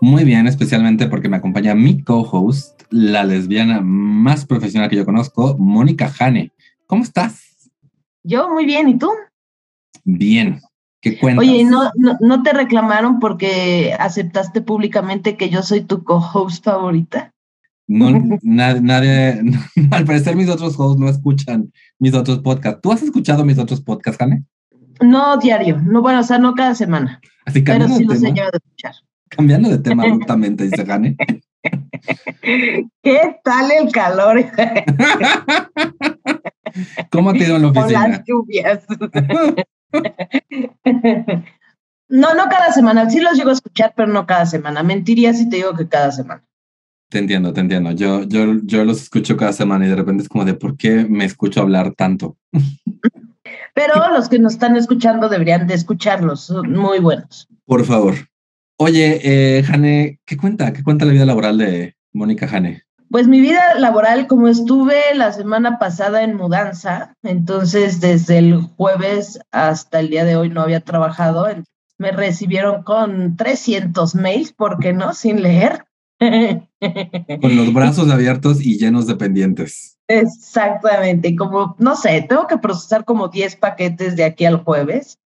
Muy bien, especialmente porque me acompaña mi co-host, la lesbiana más profesional que yo conozco, Mónica Jane. ¿Cómo estás? Yo muy bien, ¿y tú? Bien. ¿Qué cuentas? Oye, ¿no, no, te reclamaron porque aceptaste públicamente que yo soy tu co-host favorita? No, nadie, al parecer mis otros hosts no escuchan mis otros podcasts. ¿Tú has escuchado mis otros podcasts, Jane? No diario, no, bueno, o sea, no cada semana. Así pero sí los he llegado a escuchar. Cambiando de tema abruptamente, dice Jane. ¿Qué tal el calor? ¿Cómo te ha ido en la oficina? Con las lluvias. No, no cada semana. Sí los llego a escuchar, pero no cada semana. Mentiría si te digo que cada semana. Te entiendo, te entiendo. Yo, yo, yo los escucho cada semana y de repente es como de por qué me escucho hablar tanto. Pero los que nos están escuchando deberían de escucharlos, son muy buenos. Por favor. Oye, eh, Jane, ¿qué cuenta? ¿Qué cuenta la vida laboral de Mónica Jane? Pues mi vida laboral, como estuve la semana pasada en mudanza, entonces desde el jueves hasta el día de hoy no había trabajado, me recibieron con 300 mails, ¿por qué no? Sin leer. Con los brazos abiertos y llenos de pendientes. Exactamente, como, no sé, tengo que procesar como 10 paquetes de aquí al jueves.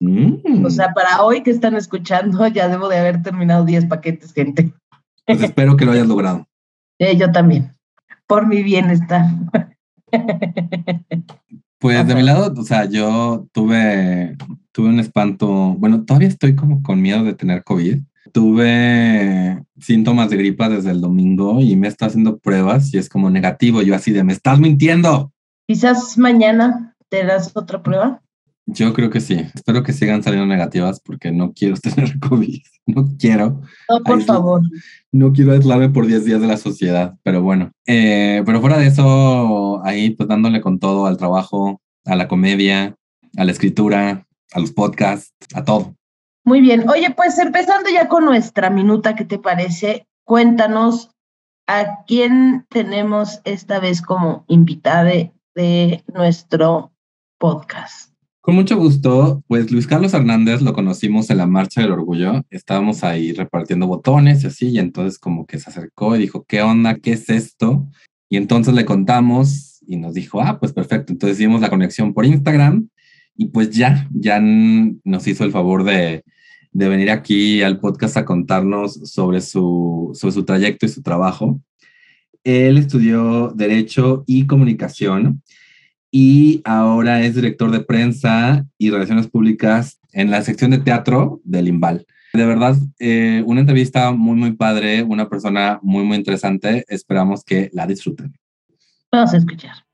Mm. O sea, para hoy que están escuchando, ya debo de haber terminado 10 paquetes, gente. Pues espero que lo hayas logrado. Eh, yo también, por mi bienestar. Pues de mi lado, o sea, yo tuve, tuve un espanto, bueno, todavía estoy como con miedo de tener COVID. Tuve síntomas de gripa desde el domingo y me está haciendo pruebas y es como negativo. Yo así de, me estás mintiendo. Quizás mañana te das otra prueba. Yo creo que sí. Espero que sigan saliendo negativas porque no quiero tener COVID. No quiero. No, por favor. No quiero aislarme por 10 días de la sociedad, pero bueno. Eh, pero fuera de eso, ahí pues dándole con todo al trabajo, a la comedia, a la escritura, a los podcasts, a todo. Muy bien. Oye, pues empezando ya con nuestra minuta, ¿qué te parece? Cuéntanos a quién tenemos esta vez como invitada de nuestro podcast. Con mucho gusto, pues Luis Carlos Hernández lo conocimos en la Marcha del Orgullo. Estábamos ahí repartiendo botones y así, y entonces como que se acercó y dijo, ¿qué onda? ¿Qué es esto? Y entonces le contamos y nos dijo, ah, pues perfecto. Entonces hicimos la conexión por Instagram y pues ya, ya nos hizo el favor de, de venir aquí al podcast a contarnos sobre su, sobre su trayecto y su trabajo. Él estudió Derecho y Comunicación y ahora es director de prensa y relaciones públicas en la sección de teatro del Imbal. De verdad, eh, una entrevista muy, muy padre, una persona muy, muy interesante. Esperamos que la disfruten. Vamos a escuchar.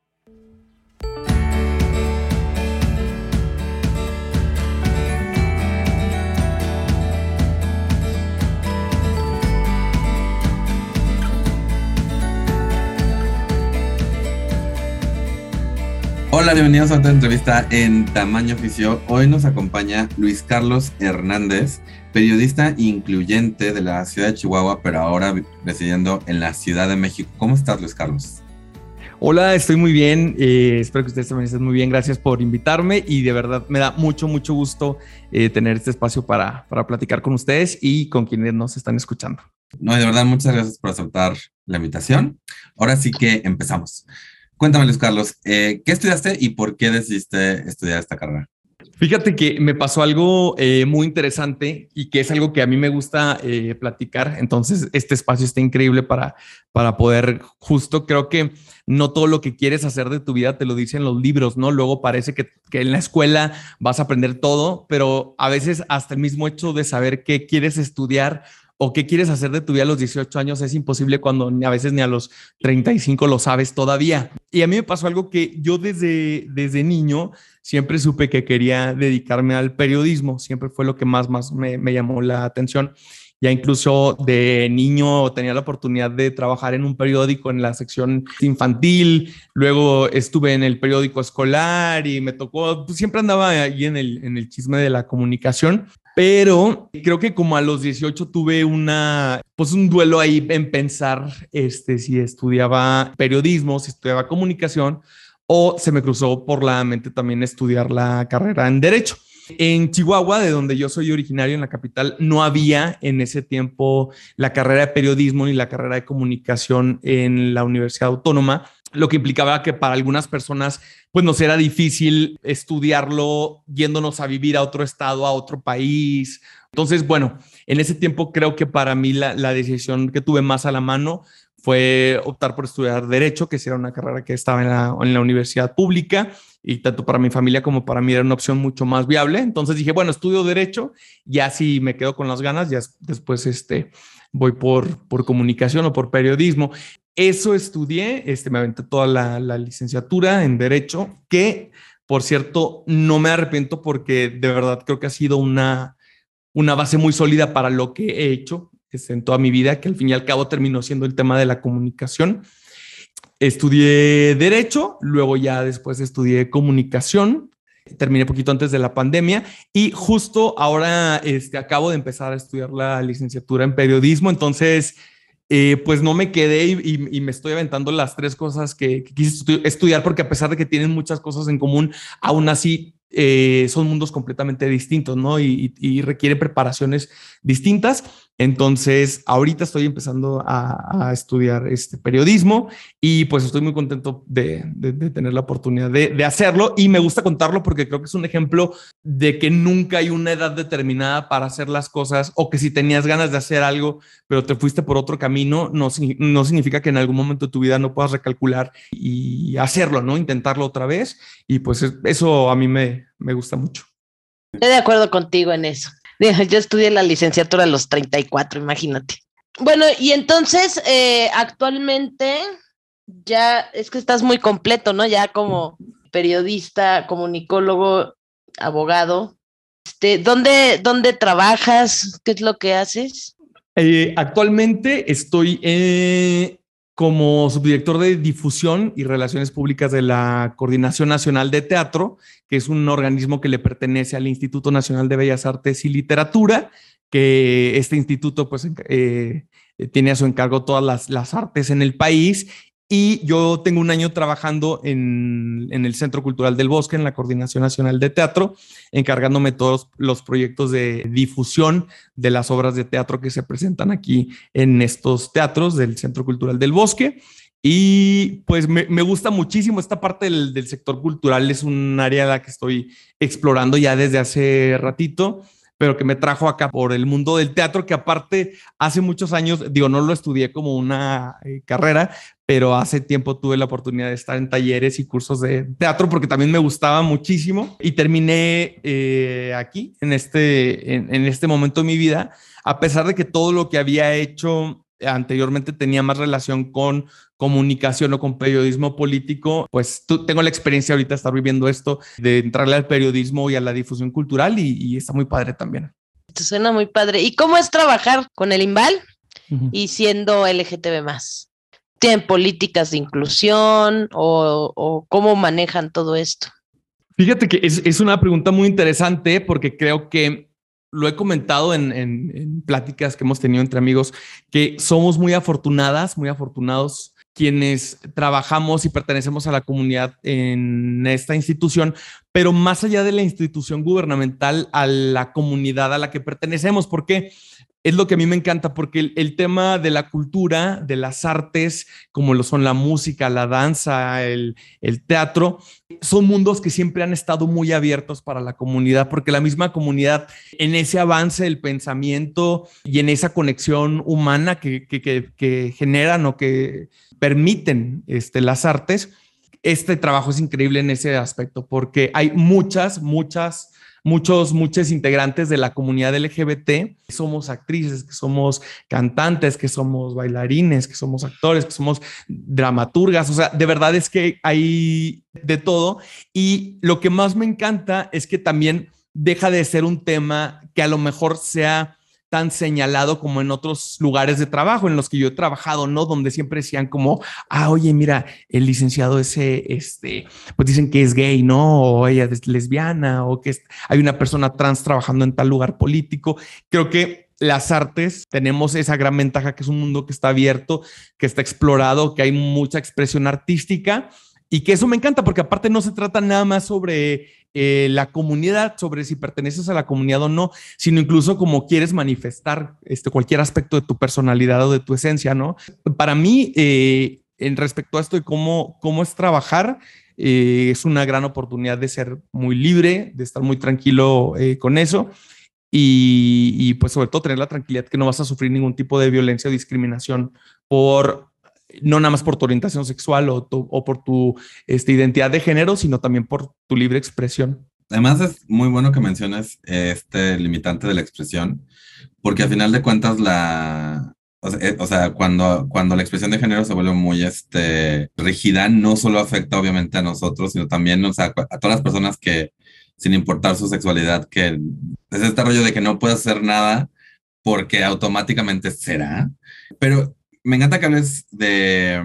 Hola, bienvenidos a otra entrevista en Tamaño Oficio. Hoy nos acompaña Luis Carlos Hernández, periodista incluyente de la ciudad de Chihuahua, pero ahora residiendo en la Ciudad de México. ¿Cómo estás, Luis Carlos? Hola, estoy muy bien. Eh, espero que ustedes también estén muy bien. Gracias por invitarme y de verdad me da mucho, mucho gusto eh, tener este espacio para, para platicar con ustedes y con quienes nos están escuchando. No, de verdad, muchas gracias por aceptar la invitación. Ahora sí que empezamos. Cuéntame, Luis Carlos, eh, ¿qué estudiaste y por qué decidiste estudiar esta carrera? Fíjate que me pasó algo eh, muy interesante y que es algo que a mí me gusta eh, platicar. Entonces, este espacio está increíble para, para poder, justo creo que no todo lo que quieres hacer de tu vida te lo dicen los libros, ¿no? Luego parece que, que en la escuela vas a aprender todo, pero a veces hasta el mismo hecho de saber qué quieres estudiar o qué quieres hacer de tu vida a los 18 años es imposible cuando a veces ni a los 35 lo sabes todavía. Y a mí me pasó algo que yo desde, desde niño siempre supe que quería dedicarme al periodismo, siempre fue lo que más, más me, me llamó la atención. Ya incluso de niño tenía la oportunidad de trabajar en un periódico en la sección infantil, luego estuve en el periódico escolar y me tocó, pues siempre andaba ahí en el, en el chisme de la comunicación, pero creo que como a los 18 tuve una, pues un duelo ahí en pensar este, si estudiaba periodismo, si estudiaba comunicación o se me cruzó por la mente también estudiar la carrera en derecho. En Chihuahua, de donde yo soy originario, en la capital, no había en ese tiempo la carrera de periodismo ni la carrera de comunicación en la Universidad Autónoma, lo que implicaba que para algunas personas pues nos era difícil estudiarlo yéndonos a vivir a otro estado, a otro país. Entonces, bueno, en ese tiempo creo que para mí la, la decisión que tuve más a la mano fue optar por estudiar derecho, que era una carrera que estaba en la, en la universidad pública y tanto para mi familia como para mí era una opción mucho más viable. Entonces dije, bueno, estudio derecho, ya si me quedo con las ganas, ya después este, voy por, por comunicación o por periodismo. Eso estudié, este, me aventé toda la, licenciatura en derecho, que por cierto, no me arrepiento porque de verdad creo que ha sido una, una base muy sólida para lo que he hecho este, en toda mi vida, que al fin y al cabo terminó siendo el tema de la comunicación. Estudié derecho, luego ya después estudié comunicación, terminé poquito antes de la pandemia y justo ahora este, acabo de empezar a estudiar la licenciatura en periodismo, entonces eh, pues no me quedé y, me estoy aventando las tres cosas que, quise estudiar porque a pesar de que tienen muchas cosas en común, aún así eh, son mundos completamente distintos, ¿no? Y, y, requiere preparaciones distintas. Entonces, ahorita estoy empezando a, estudiar este periodismo y pues estoy muy contento de, tener la oportunidad de, hacerlo y me gusta contarlo porque creo que es un ejemplo de que nunca hay una edad determinada para hacer las cosas o que si tenías ganas de hacer algo, pero te fuiste por otro camino, no, no significa que en algún momento de tu vida no puedas recalcular y hacerlo, ¿no? Intentarlo otra vez y pues eso a mí me, me gusta mucho. Estoy de acuerdo contigo en eso. Yo estudié la licenciatura a los 34, imagínate. Bueno, y entonces, eh, actualmente ya es que estás muy completo, ¿no? Ya como periodista, comunicólogo, abogado. Este, ¿dónde, ¿Dónde trabajas? ¿Qué es lo que haces? Eh, actualmente estoy eh, como subdirector de difusión y relaciones públicas de la Coordinación Nacional de Teatro, que es un organismo que le pertenece al Instituto Nacional de Bellas Artes y Literatura, que este instituto pues eh, tiene a su encargo todas las, las artes en el país y yo tengo un año trabajando en, el Centro Cultural del Bosque, en la Coordinación Nacional de Teatro, encargándome todos los proyectos de difusión de las obras de teatro que se presentan aquí en estos teatros del Centro Cultural del Bosque. Y pues me, gusta muchísimo esta parte del, del, sector cultural, es un área la que estoy explorando ya desde hace ratito pero que me trajo acá por el mundo del teatro, que aparte hace muchos años, digo, no lo estudié como una eh, carrera, pero hace tiempo tuve la oportunidad de estar en talleres y cursos de teatro porque también me gustaba muchísimo y terminé eh, aquí, en este, en este momento de mi vida, a pesar de que todo lo que había hecho anteriormente tenía más relación con comunicación o con periodismo político, pues tengo la experiencia ahorita de estar viviendo esto, de entrarle al periodismo y a la difusión cultural y, está muy padre también. Te suena muy padre. ¿Y cómo es trabajar con el IMBAL y siendo LGTB más? ¿Tienen políticas de inclusión o, cómo manejan todo esto? Fíjate que es, es una pregunta muy interesante porque creo que lo he comentado en, pláticas que hemos tenido entre amigos, que somos muy afortunadas, muy afortunados quienes trabajamos y pertenecemos a la comunidad en esta institución, pero más allá de la institución gubernamental, a la comunidad a la que pertenecemos, porque es lo que a mí me encanta porque el, tema de la cultura, de las artes, como lo son la música, la danza, el, teatro, son mundos que siempre han estado muy abiertos para la comunidad, porque la misma comunidad en ese avance del pensamiento y en esa conexión humana que, generan o que permiten este, las artes, este trabajo es increíble en ese aspecto, porque hay muchas, muchas muchos, muchos integrantes de la comunidad LGBT, somos actrices, que somos cantantes, que somos bailarines, que somos actores, que somos dramaturgas, o sea, de verdad es que hay de todo. Y lo que más me encanta es que también deja de ser un tema que a lo mejor sea tan señalado como en otros lugares de trabajo en los que yo he trabajado, ¿no? Donde siempre decían como, ah, oye, mira, el licenciado ese, este, pues dicen que es gay, ¿no? O ella es lesbiana, o que hay una persona trans trabajando en tal lugar político. Creo que las artes tenemos esa gran ventaja que es un mundo que está abierto, que está explorado, que hay mucha expresión artística y que eso me encanta porque aparte no se trata nada más sobre eh, la comunidad, sobre si perteneces a la comunidad o no, sino incluso como quieres manifestar este, cualquier aspecto de tu personalidad o de tu esencia, ¿no? Para mí, eh, en respecto a esto de cómo, cómo es trabajar, eh, es una gran oportunidad de ser muy libre, de estar muy tranquilo con eso. Y, y, pues sobre todo tener la tranquilidad que no vas a sufrir ningún tipo de violencia o discriminación por no nada más por tu orientación sexual o, o por tu este, identidad de género, sino también por tu libre expresión. Además es muy bueno que menciones este limitante de la expresión, porque al final de cuentas la, o sea, eh, cuando, cuando la expresión de género se vuelve muy este, rígida, no solo afecta obviamente a nosotros, sino también a todas las personas que, sin importar su sexualidad, que es este rollo de que no puedes hacer nada porque automáticamente será. Pero me encanta que hables de,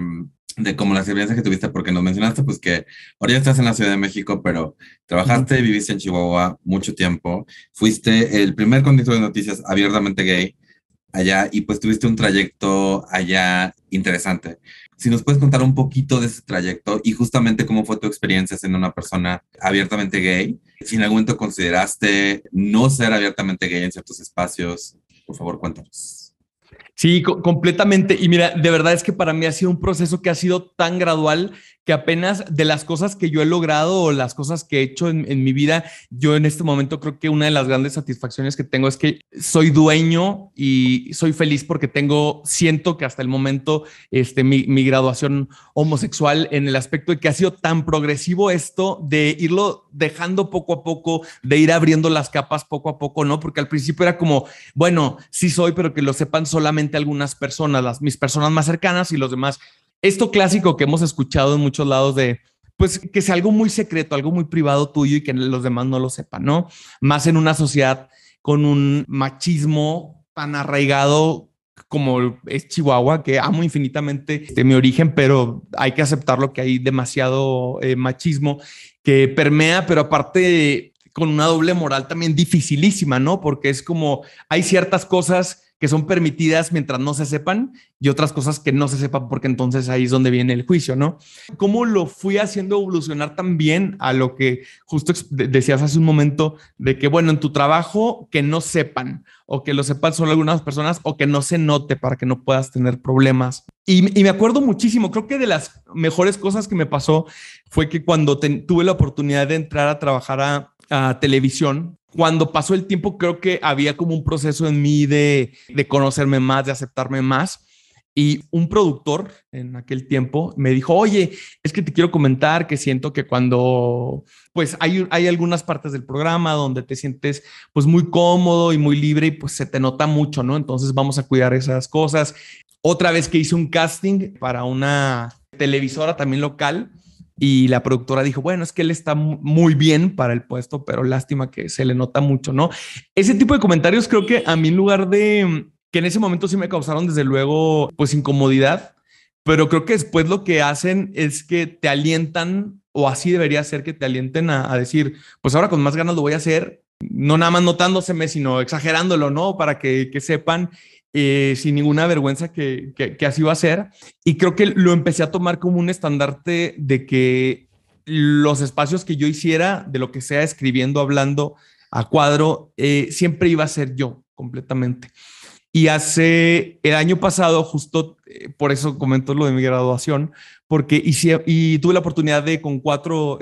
de como la experiencia que tuviste, porque nos mencionaste pues que ahora ya estás en la Ciudad de México, pero trabajaste y viviste en Chihuahua mucho tiempo, fuiste el primer conductor de noticias abiertamente gay allá y pues tuviste un trayecto allá interesante. Si nos puedes contar un poquito de ese trayecto y justamente cómo fue tu experiencia siendo una persona abiertamente gay, si en algún momento consideraste no ser abiertamente gay en ciertos espacios, por favor cuéntanos. Sí, completamente. Y mira, de verdad es que para mí ha sido un proceso que ha sido tan gradual que apenas de las cosas que yo he logrado o las cosas que he hecho en, mi vida, yo en este momento creo que una de las grandes satisfacciones que tengo es que soy dueño y soy feliz porque tengo, siento que hasta el momento, este, mi, mi graduación homosexual en el aspecto de que ha sido tan progresivo esto de irlo dejando poco a poco, de ir abriendo las capas poco a poco, ¿no? Porque al principio era como, bueno, sí soy, pero que lo sepan solamente algunas personas, las, mis personas más cercanas y los demás esto clásico que hemos escuchado en muchos lados de, pues que sea algo muy secreto, algo muy privado tuyo y que los demás no lo sepan, ¿no? Más en una sociedad con un machismo tan arraigado como es Chihuahua, que amo infinitamente de mi origen, pero hay que aceptarlo que hay demasiado eh, machismo que permea, pero aparte con una doble moral también dificilísima, ¿no? Porque es como hay ciertas cosas que son permitidas mientras no se sepan y otras cosas que no se sepan porque entonces ahí es donde viene el juicio, ¿no? ¿Cómo lo fui haciendo evolucionar también a lo que justo decías hace un momento de que, bueno, en tu trabajo que no sepan o que lo sepan solo algunas personas o que no se note para que no puedas tener problemas? Y, me acuerdo muchísimo, creo que de las mejores cosas que me pasó fue que cuando tuve la oportunidad de entrar a trabajar a, a televisión, cuando pasó el tiempo, creo que había como un proceso en mí de, de conocerme más, de aceptarme más. Y un productor en aquel tiempo me dijo, oye, es que te quiero comentar que siento que cuando, pues hay, hay algunas partes del programa donde te sientes pues muy cómodo y muy libre y pues se te nota mucho, ¿no? Entonces vamos a cuidar esas cosas. Otra vez que hice un casting para una televisora también local, y la productora dijo, bueno, es que él está muy bien para el puesto, pero lástima que se le nota mucho, ¿no? Ese tipo de comentarios creo que a mí en lugar de que en ese momento sí me causaron desde luego pues incomodidad, pero creo que después lo que hacen es que te alientan o así debería ser que te alienten a, decir, pues ahora con más ganas lo voy a hacer, no nada más notándoseme, sino exagerándolo, ¿no? Para que, que sepan eh, sin ninguna vergüenza que, así va a ser. Y creo que lo empecé a tomar como un estandarte de que los espacios que yo hiciera, de lo que sea, escribiendo, hablando a cuadro, eh, siempre iba a ser yo completamente. Y hace el año pasado, justo eh, por eso comento lo de mi graduación, porque hice, y tuve la oportunidad de con cuatro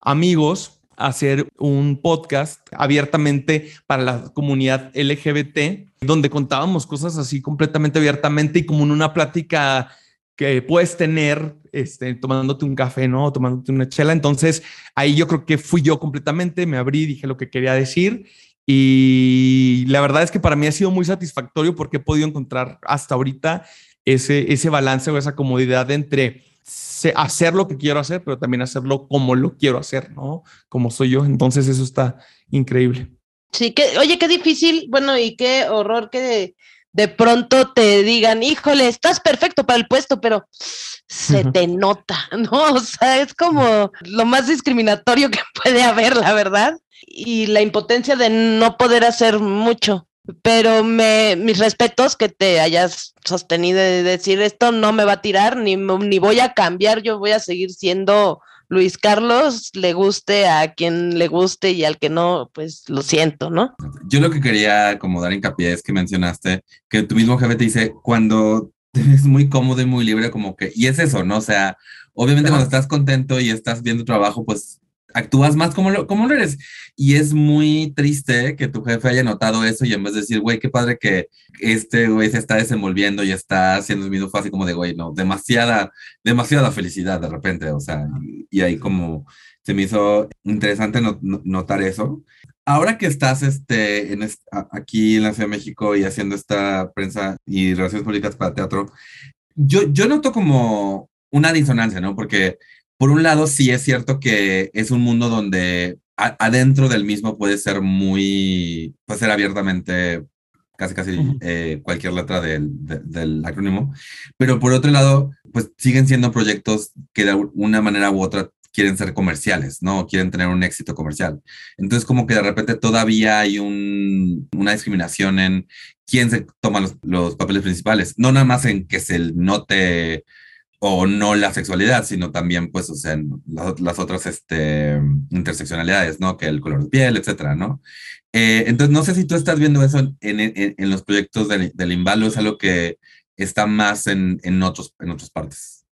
amigos hacer un podcast abiertamente para la comunidad LGBT, donde contábamos cosas así completamente abiertamente y como en una plática que puedes tener este, tomándote un café, ¿no? Tomándote una chela. Entonces ahí yo creo que fui yo completamente, me abrí, dije lo que quería decir y la verdad es que para mí ha sido muy satisfactorio porque he podido encontrar hasta ahorita ese, ese balance o esa comodidad entre hacer lo que quiero hacer, pero también hacerlo como lo quiero hacer, ¿no? Como soy yo. Entonces eso está increíble. Sí, que, oye, qué difícil, bueno, y qué horror que de, pronto te digan, híjole, estás perfecto para el puesto, pero se te nota, ¿no? O sea, es como lo más discriminatorio que puede haber, la verdad, y la impotencia de no poder hacer mucho. Pero me, mis respetos que te hayas sostenido de decir esto no me va a tirar, ni, ni voy a cambiar, yo voy a seguir siendo Luis Carlos, le guste a quien le guste y al que no, pues lo siento, ¿no? Yo lo que quería como dar hincapié es que mencionaste que tu mismo jefe te dice cuando es muy cómodo y muy libre, como que, y es eso, ¿no? O sea, obviamente cuando estás contento y estás viendo trabajo, pues actúas más como lo, como lo eres. Y es muy triste que tu jefe haya notado eso y en vez de decir, güey, qué padre que este güey se está desenvolviendo y está haciendo el mismo fácil como de, güey, no, demasiada, demasiada felicidad de repente, o sea, y, ahí como se me hizo interesante notar eso. Ahora que estás este, en aquí en la Ciudad de México y haciendo esta prensa y relaciones públicas para teatro, yo, yo noto como una disonancia, ¿no? Porque por un lado, sí es cierto que es un mundo donde adentro del mismo puede ser muy, puede ser abiertamente casi casi eh, cualquier letra del, del, acrónimo, pero por otro lado, pues siguen siendo proyectos que de una manera u otra quieren ser comerciales, ¿no? Quieren tener un éxito comercial. Entonces, como que de repente todavía hay un, una discriminación en quién se toma los, los papeles principales, no nada más en que se note o no la sexualidad, sino también, pues, o sea, las, otras este, interseccionalidades, ¿no? Que el color de piel, etcétera, ¿no? Eh, entonces, no sé si tú estás viendo eso en, en, los proyectos del, del es algo que está más en, en, otros, en otras partes.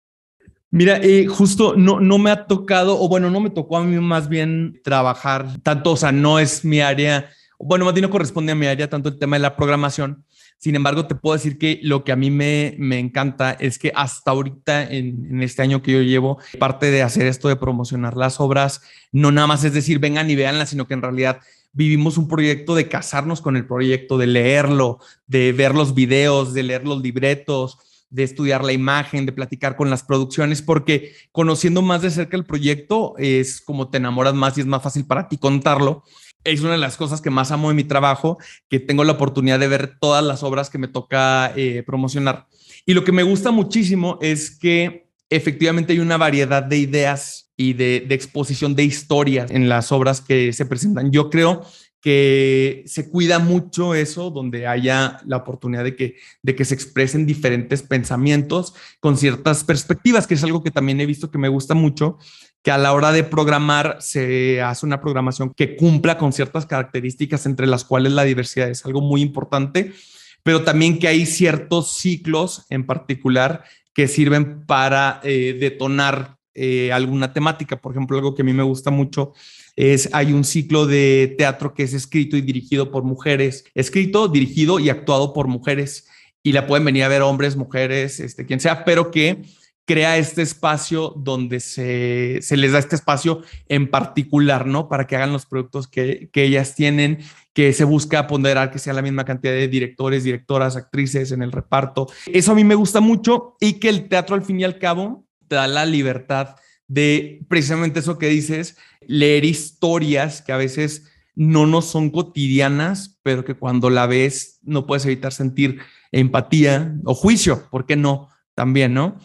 Mira, eh, justo no, no me ha tocado, o bueno, no me tocó a mí más bien trabajar tanto, o sea, no es mi área, bueno, más bien no corresponde a mi área tanto el tema de la programación, sin embargo, te puedo decir que lo que a mí me, me encanta es que hasta ahorita, en, en, este año que yo llevo, parte de hacer esto de promocionar las obras, no nada más es decir, vengan y véanlas, sino que en realidad vivimos un proyecto de casarnos con el proyecto, de leerlo, de ver los videos, de leer los libretos, de estudiar la imagen, de platicar con las producciones, porque conociendo más de cerca el proyecto es como te enamoras más y es más fácil para ti contarlo es una de las cosas que más amo de mi trabajo, que tengo la oportunidad de ver todas las obras que me toca eh, promocionar. Y lo que me gusta muchísimo es que efectivamente hay una variedad de ideas y de, exposición de historias en las obras que se presentan. Yo creo que se cuida mucho eso, donde haya la oportunidad de que, de que se expresen diferentes pensamientos con ciertas perspectivas, que es algo que también he visto que me gusta mucho, que a la hora de programar se hace una programación que cumpla con ciertas características, entre las cuales la diversidad es algo muy importante, pero también que hay ciertos ciclos en particular que sirven para eh, detonar eh, alguna temática. Por ejemplo, algo que a mí me gusta mucho es, hay un ciclo de teatro que es escrito y dirigido por mujeres, escrito, dirigido y actuado por mujeres. Y la pueden venir a ver hombres, mujeres, este, quien sea, pero que crea este espacio donde se, les da este espacio en particular, ¿no? Para que hagan los productos que, ellas tienen, que se busca ponderar que sea la misma cantidad de directores, directoras, actrices en el reparto. Eso a mí me gusta mucho y que el teatro al fin y al cabo te da la libertad de precisamente eso que dices, leer historias que a veces no nos son cotidianas, pero que cuando la ves no puedes evitar sentir empatía o juicio, ¿por qué no? También, ¿no?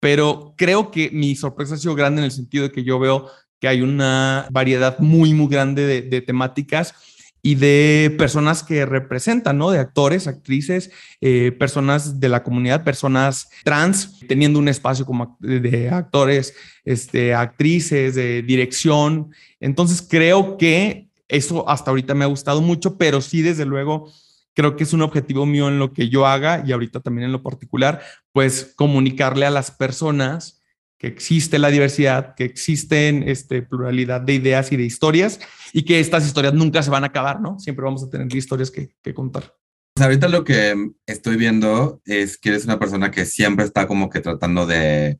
Pero creo que mi sorpresa ha sido grande en el sentido de que yo veo que hay una variedad muy, muy grande de, temáticas y de personas que representan, ¿no? De actores, actrices, eh, personas de la comunidad, personas trans, teniendo un espacio como de actores, este, actrices, de dirección. Entonces creo que eso hasta ahorita me ha gustado mucho, pero sí, desde luego, creo que es un objetivo mío en lo que yo haga y ahorita también en lo particular, pues comunicarle a las personas que existe la diversidad, que existen este, pluralidad de ideas y de historias y que estas historias nunca se van a acabar, ¿no? Siempre vamos a tener historias que, que contar. Pues ahorita lo que estoy viendo es que eres una persona que siempre está como que tratando de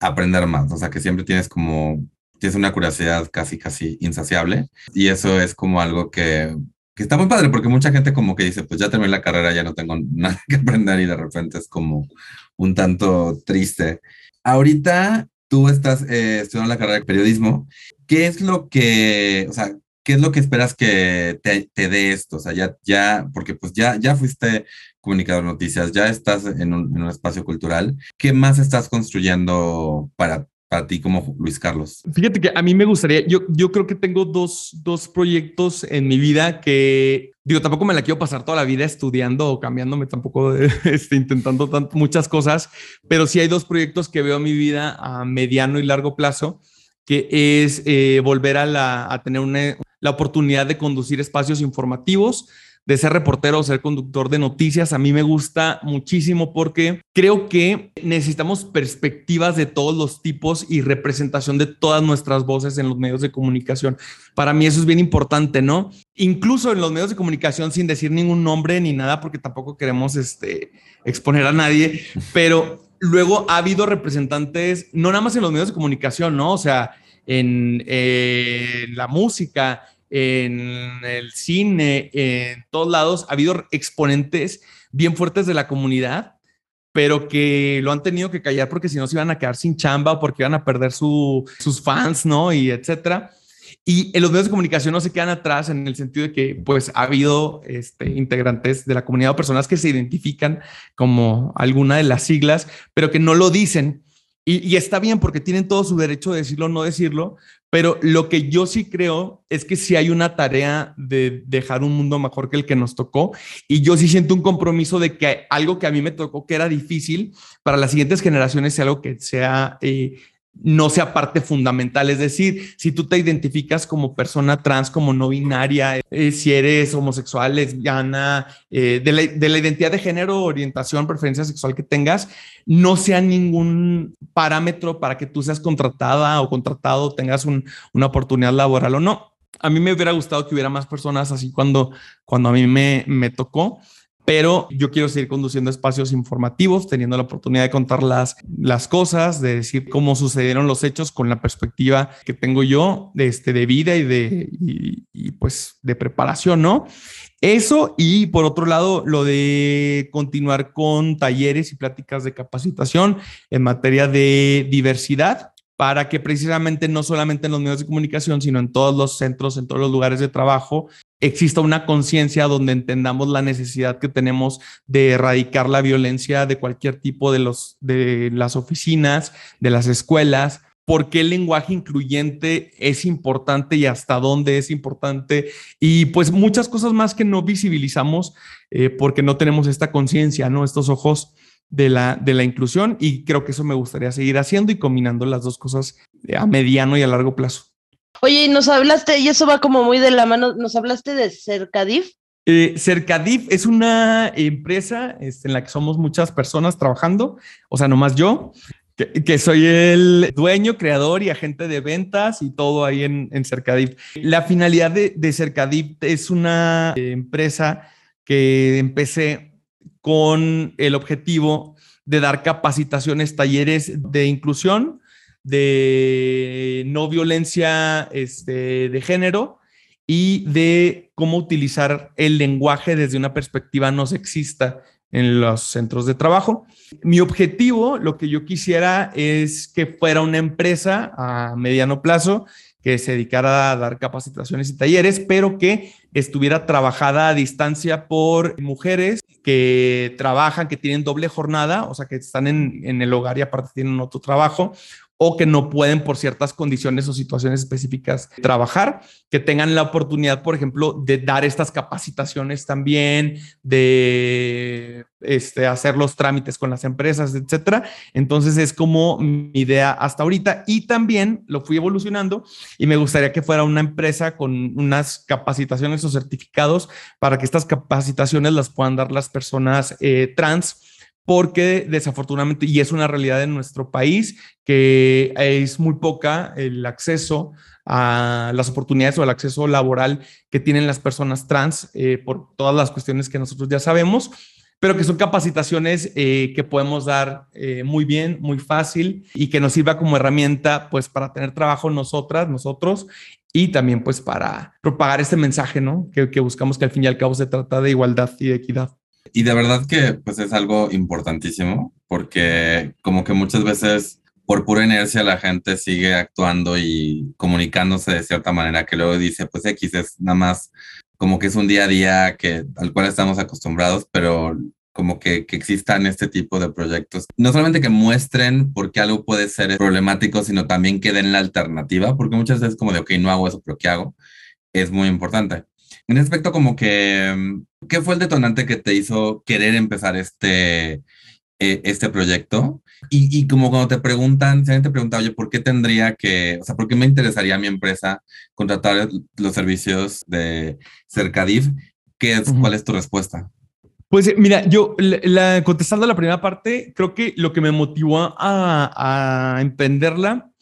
aprender más, o sea, que siempre tienes como, tienes una curiosidad casi, casi insaciable y eso es como algo que que está muy padre porque mucha gente como que dice, pues ya terminé la carrera, ya no tengo nada que aprender y de repente es como un tanto triste. Ahorita tú estás eh, estudiando la carrera de periodismo. ¿Qué es lo que, o sea, ¿qué es lo que esperas que te, te dé esto? O sea, ya, ya, porque pues ya, ya fuiste comunicador de noticias, ya estás en un, en un espacio cultural. ¿Qué más estás construyendo para, para ti como Luis Carlos? Fíjate que a mí me gustaría, yo, yo creo que tengo dos, dos proyectos en mi vida que, digo, tampoco me la quiero pasar toda la vida estudiando o cambiándome, tampoco este, intentando tanto, muchas cosas, pero sí hay dos proyectos que veo en mi vida a mediano y largo plazo, que es eh, volver a, la, a tener una, la oportunidad de conducir espacios informativos, de ser reportero o ser conductor de noticias. A mí me gusta muchísimo porque creo que necesitamos perspectivas de todos los tipos y representación de todas nuestras voces en los medios de comunicación. Para mí eso es bien importante, ¿no? Incluso en los medios de comunicación sin decir ningún nombre ni nada porque tampoco queremos este, exponer a nadie, pero luego ha habido representantes, no nada más en los medios de comunicación, ¿no? O sea, en eh, la música, en el cine, en todos lados, ha habido exponentes bien fuertes de la comunidad, pero que lo han tenido que callar porque si no se iban a quedar sin chamba o porque iban a perder sus fans, ¿no? Y etcétera. Y en los medios de comunicación no se quedan atrás en el sentido de que pues ha habido este, integrantes de la comunidad o personas que se identifican como alguna de las siglas, pero que no lo dicen. Y, y, está bien porque tienen todo su derecho de decirlo o no decirlo, pero lo que yo sí creo es que sí hay una tarea de dejar un mundo mejor que el que nos tocó. Y yo sí siento un compromiso de que algo que a mí me tocó que era difícil para las siguientes generaciones sea algo que sea eh, no sea parte fundamental. Es decir, si tú te identificas como persona trans, como no binaria, eh, si eres homosexual, lesbiana, eh, de, la, de, la, identidad de género, orientación, preferencia sexual que tengas, no sea ningún parámetro para que tú seas contratada o contratado, tengas un, una oportunidad laboral o no. A mí me hubiera gustado que hubiera más personas así cuando, cuando a mí me, me tocó pero yo quiero seguir conduciendo espacios informativos, teniendo la oportunidad de contar las, las cosas, de decir cómo sucedieron los hechos con la perspectiva que tengo yo de, este, de vida y de, pues de preparación, ¿no? Eso y por otro lado, lo de continuar con talleres y pláticas de capacitación en materia de diversidad para que precisamente no solamente en los medios de comunicación, sino en todos los centros, en todos los lugares de trabajo, exista una conciencia donde entendamos la necesidad que tenemos de erradicar la violencia de cualquier tipo de, los, de las oficinas, de las escuelas, por qué el lenguaje incluyente es importante y hasta dónde es importante y pues muchas cosas más que no visibilizamos eh, porque no tenemos esta conciencia, ¿no? Estos ojos de la, de la inclusión y creo que eso me gustaría seguir haciendo y combinando las dos cosas a mediano y a largo plazo. Oye, nos hablaste, y eso va como muy de la mano, nos hablaste de Cercadif. Eh, Cercadif es una empresa en la que somos muchas personas trabajando, o sea, no más yo, que, soy el dueño, creador y agente de ventas y todo ahí en, en Cercadif. La finalidad de, de Cercadif es una empresa que empecé con el objetivo de dar capacitaciones, talleres de inclusión, de no violencia este, de género y de cómo utilizar el lenguaje desde una perspectiva no sexista en los centros de trabajo. Mi objetivo, lo que yo quisiera es que fuera una empresa a mediano plazo que se dedicara a dar capacitaciones y talleres, pero que estuviera trabajada a distancia por mujeres que trabajan, que tienen doble jornada, o sea, que están en, en el hogar y aparte tienen otro trabajo, o que no pueden por ciertas condiciones o situaciones específicas trabajar, que tengan la oportunidad, por ejemplo, de dar estas capacitaciones también, de este, hacer los trámites con las empresas, etcétera. Entonces es como mi idea hasta ahorita y también lo fui evolucionando y me gustaría que fuera una empresa con unas capacitaciones o certificados para que estas capacitaciones las puedan dar las personas eh, trans porque desafortunadamente, y es una realidad en nuestro país, que es muy poca el acceso a las oportunidades o el acceso laboral que tienen las personas trans eh, por todas las cuestiones que nosotros ya sabemos, pero que son capacitaciones eh, que podemos dar eh, muy bien, muy fácil y que nos sirva como herramienta pues para tener trabajo nosotras, nosotros y también pues para propagar este mensaje, ¿no? Que, que buscamos que al fin y al cabo se trata de igualdad y de equidad. Y de verdad que pues es algo importantísimo porque como que muchas veces por pura inercia la gente sigue actuando y comunicándose de cierta manera que luego dice, pues X es nada más como que es un día a día que, al cual estamos acostumbrados, pero como que, que, existan este tipo de proyectos. No solamente que muestren por qué algo puede ser problemático, sino también que den la alternativa, porque muchas veces como de, ok, no hago eso, pero ¿qué hago? Es muy importante. En aspecto como que, ¿qué fue el detonante que te hizo querer empezar este, eh, este proyecto? Y, y, como cuando te preguntan, si alguien te pregunta, oye, ¿por qué tendría que, o sea, por qué me interesaría a mi empresa contratar los servicios de Cercadiv? ¿Qué es, uh -huh. ¿Cuál es tu respuesta? Pues mira, yo la, contestando la primera parte, creo que lo que me motivó a, a emprenderla